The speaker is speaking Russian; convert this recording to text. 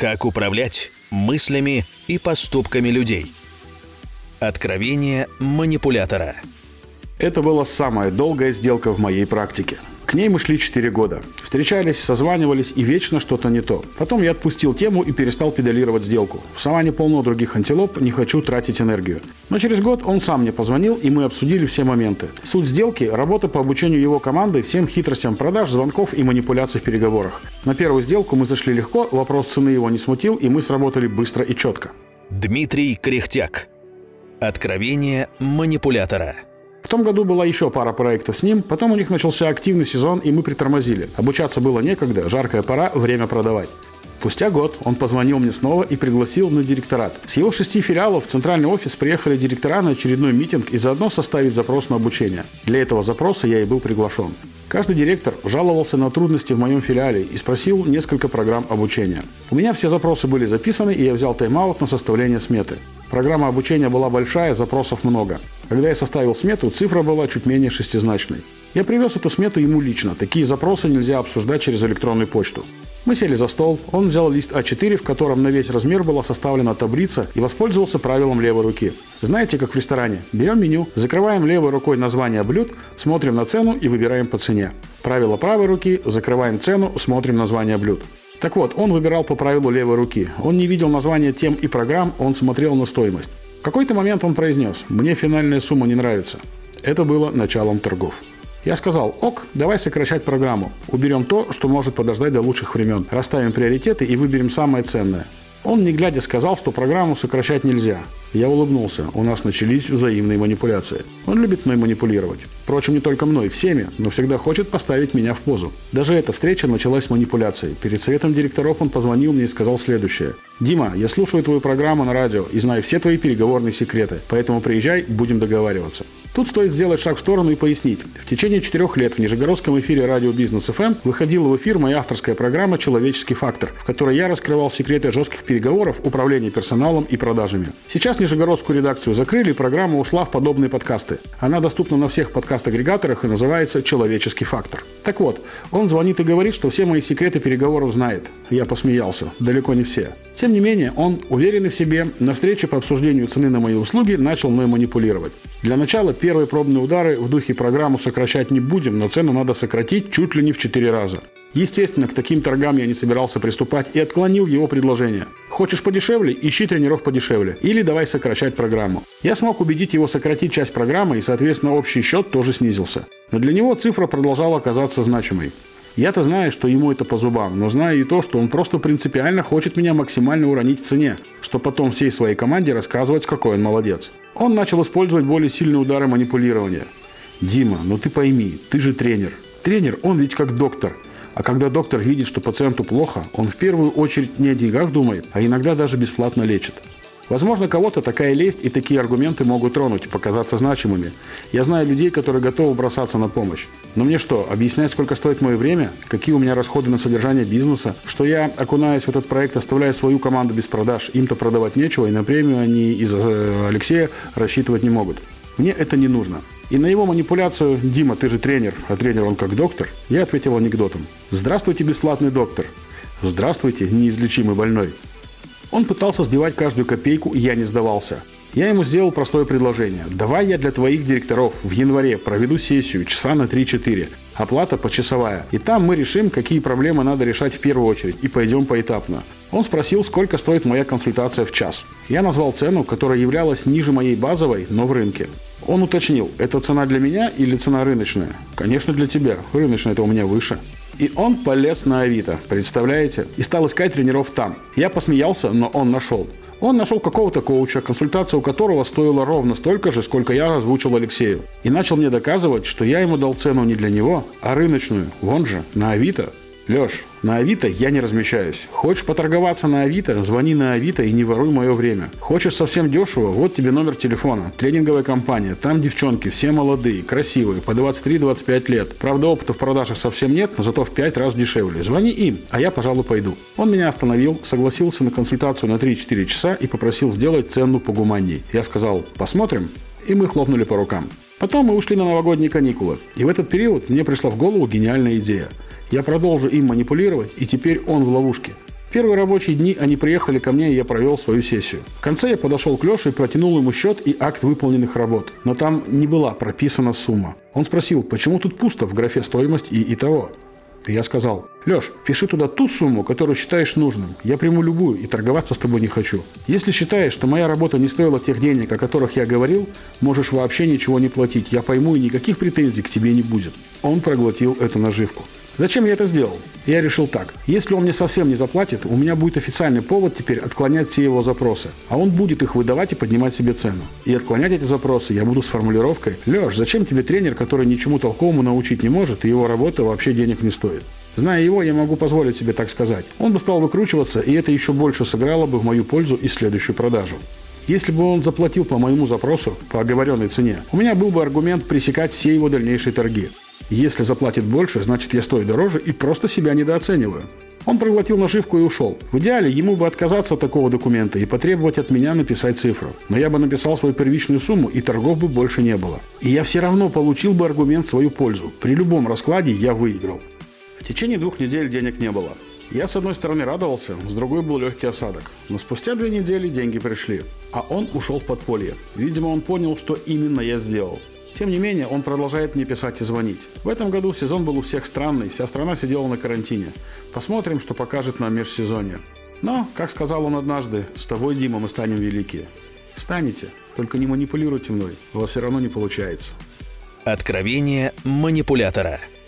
Как управлять мыслями и поступками людей. Откровение манипулятора. Это была самая долгая сделка в моей практике. К ней мы шли 4 года. Встречались, созванивались и вечно что-то не то. Потом я отпустил тему и перестал педалировать сделку. В саванне полно других антилоп, не хочу тратить энергию. Но через год он сам мне позвонил и мы обсудили все моменты. Суть сделки – работа по обучению его команды всем хитростям продаж, звонков и манипуляций в переговорах. На первую сделку мы зашли легко, вопрос цены его не смутил и мы сработали быстро и четко. Дмитрий Кряхтяк. Откровение манипулятора. Том году была еще пара проектов с ним, потом у них начался активный сезон, и мы притормозили. Обучаться было некогда, жаркая пора, время продавать. Спустя год он позвонил мне снова и пригласил на директорат. С его шести филиалов в центральный офис приехали директора на очередной митинг и заодно составить запрос на обучение. Для этого запроса я и был приглашен. Каждый директор жаловался на трудности в моем филиале и спросил несколько программ обучения. У меня все запросы были записаны, и я взял тайм-аут на составление сметы. Программа обучения была большая, запросов много. Когда я составил смету, цифра была чуть менее шестизначной. Я привез эту смету ему лично. Такие запросы нельзя обсуждать через электронную почту. Мы сели за стол, он взял лист А4, в котором на весь размер была составлена таблица и воспользовался правилом левой руки. Знаете, как в ресторане? Берем меню, закрываем левой рукой название блюд, смотрим на цену и выбираем по цене. Правило правой руки, закрываем цену, смотрим название блюд. Так вот, он выбирал по правилу левой руки. Он не видел названия тем и программ, он смотрел на стоимость. В какой-то момент он произнес «Мне финальная сумма не нравится». Это было началом торгов. Я сказал, ок, давай сокращать программу. Уберем то, что может подождать до лучших времен. Расставим приоритеты и выберем самое ценное. Он, не глядя, сказал, что программу сокращать нельзя. Я улыбнулся. У нас начались взаимные манипуляции. Он любит мной манипулировать. Впрочем, не только мной, всеми, но всегда хочет поставить меня в позу. Даже эта встреча началась с манипуляцией. Перед советом директоров он позвонил мне и сказал следующее. «Дима, я слушаю твою программу на радио и знаю все твои переговорные секреты, поэтому приезжай, будем договариваться». Тут стоит сделать шаг в сторону и пояснить. В течение четырех лет в Нижегородском эфире радио Бизнес ФМ выходила в эфир моя авторская программа «Человеческий фактор», в которой я раскрывал секреты жестких переговоров, управления персоналом и продажами. Сейчас Нижегородскую редакцию закрыли, программа ушла в подобные подкасты. Она доступна на всех подкаст-агрегаторах и называется «Человеческий фактор». Так вот, он звонит и говорит, что все мои секреты переговоров знает. Я посмеялся. Далеко не все. Тем не менее, он, уверенный в себе, на встрече по обсуждению цены на мои услуги начал мной манипулировать. Для начала первые пробные удары в духе программу сокращать не будем, но цену надо сократить чуть ли не в 4 раза. Естественно, к таким торгам я не собирался приступать и отклонил его предложение. Хочешь подешевле? Ищи тренеров подешевле. Или давай сокращать программу. Я смог убедить его сократить часть программы и, соответственно, общий счет тоже снизился. Но для него цифра продолжала казаться значимой. Я-то знаю, что ему это по зубам, но знаю и то, что он просто принципиально хочет меня максимально уронить в цене, что потом всей своей команде рассказывать, какой он молодец. Он начал использовать более сильные удары манипулирования. «Дима, ну ты пойми, ты же тренер. Тренер, он ведь как доктор. А когда доктор видит, что пациенту плохо, он в первую очередь не о деньгах думает, а иногда даже бесплатно лечит. Возможно, кого-то такая лесть и такие аргументы могут тронуть показаться значимыми. Я знаю людей, которые готовы бросаться на помощь. Но мне что, объяснять, сколько стоит мое время? Какие у меня расходы на содержание бизнеса? Что я, окунаясь в этот проект, оставляю свою команду без продаж? Им-то продавать нечего, и на премию они из э, Алексея рассчитывать не могут. Мне это не нужно. И на его манипуляцию «Дима, ты же тренер, а тренер он как доктор» я ответил анекдотом. «Здравствуйте, бесплатный доктор». «Здравствуйте, неизлечимый больной». Он пытался сбивать каждую копейку, и я не сдавался. Я ему сделал простое предложение. Давай я для твоих директоров в январе проведу сессию часа на 3-4. Оплата почасовая. И там мы решим, какие проблемы надо решать в первую очередь. И пойдем поэтапно. Он спросил, сколько стоит моя консультация в час. Я назвал цену, которая являлась ниже моей базовой, но в рынке. Он уточнил, это цена для меня или цена рыночная? Конечно, для тебя. Рыночная это у меня выше. И он полез на Авито, представляете? И стал искать тренеров там. Я посмеялся, но он нашел. Он нашел какого-то коуча, консультация у которого стоила ровно столько же, сколько я озвучил Алексею. И начал мне доказывать, что я ему дал цену не для него, а рыночную. Вон же, на Авито. Леш, на Авито я не размещаюсь. Хочешь поторговаться на Авито, звони на Авито и не воруй мое время. Хочешь совсем дешево, вот тебе номер телефона. Тренинговая компания, там девчонки, все молодые, красивые, по 23-25 лет. Правда, опыта в продажах совсем нет, но зато в 5 раз дешевле. Звони им, а я, пожалуй, пойду. Он меня остановил, согласился на консультацию на 3-4 часа и попросил сделать цену погуманней. Я сказал, посмотрим, и мы хлопнули по рукам. Потом мы ушли на новогодние каникулы. И в этот период мне пришла в голову гениальная идея – я продолжу им манипулировать, и теперь он в ловушке. В первые рабочие дни они приехали ко мне, и я провел свою сессию. В конце я подошел к Леше и протянул ему счет и акт выполненных работ. Но там не была прописана сумма. Он спросил, почему тут пусто в графе «Стоимость» и «Итого». Я сказал, Леш, пиши туда ту сумму, которую считаешь нужным. Я приму любую и торговаться с тобой не хочу. Если считаешь, что моя работа не стоила тех денег, о которых я говорил, можешь вообще ничего не платить. Я пойму и никаких претензий к тебе не будет. Он проглотил эту наживку. Зачем я это сделал? Я решил так. Если он мне совсем не заплатит, у меня будет официальный повод теперь отклонять все его запросы. А он будет их выдавать и поднимать себе цену. И отклонять эти запросы я буду с формулировкой «Леш, зачем тебе тренер, который ничему толковому научить не может, и его работа вообще денег не стоит?» Зная его, я могу позволить себе так сказать. Он бы стал выкручиваться, и это еще больше сыграло бы в мою пользу и следующую продажу. Если бы он заплатил по моему запросу, по оговоренной цене, у меня был бы аргумент пресекать все его дальнейшие торги. Если заплатит больше, значит я стою дороже и просто себя недооцениваю. Он проглотил наживку и ушел. В идеале ему бы отказаться от такого документа и потребовать от меня написать цифру. Но я бы написал свою первичную сумму, и торгов бы больше не было. И я все равно получил бы аргумент в свою пользу. При любом раскладе я выиграл. В течение двух недель денег не было. Я с одной стороны радовался, с другой был легкий осадок. Но спустя две недели деньги пришли. А он ушел в подполье. Видимо, он понял, что именно я сделал. Тем не менее, он продолжает мне писать и звонить. В этом году сезон был у всех странный, вся страна сидела на карантине. Посмотрим, что покажет нам межсезонье. Но, как сказал он однажды, с тобой, Дима, мы станем великие. Станете, только не манипулируйте мной, у вас все равно не получается. Откровение манипулятора –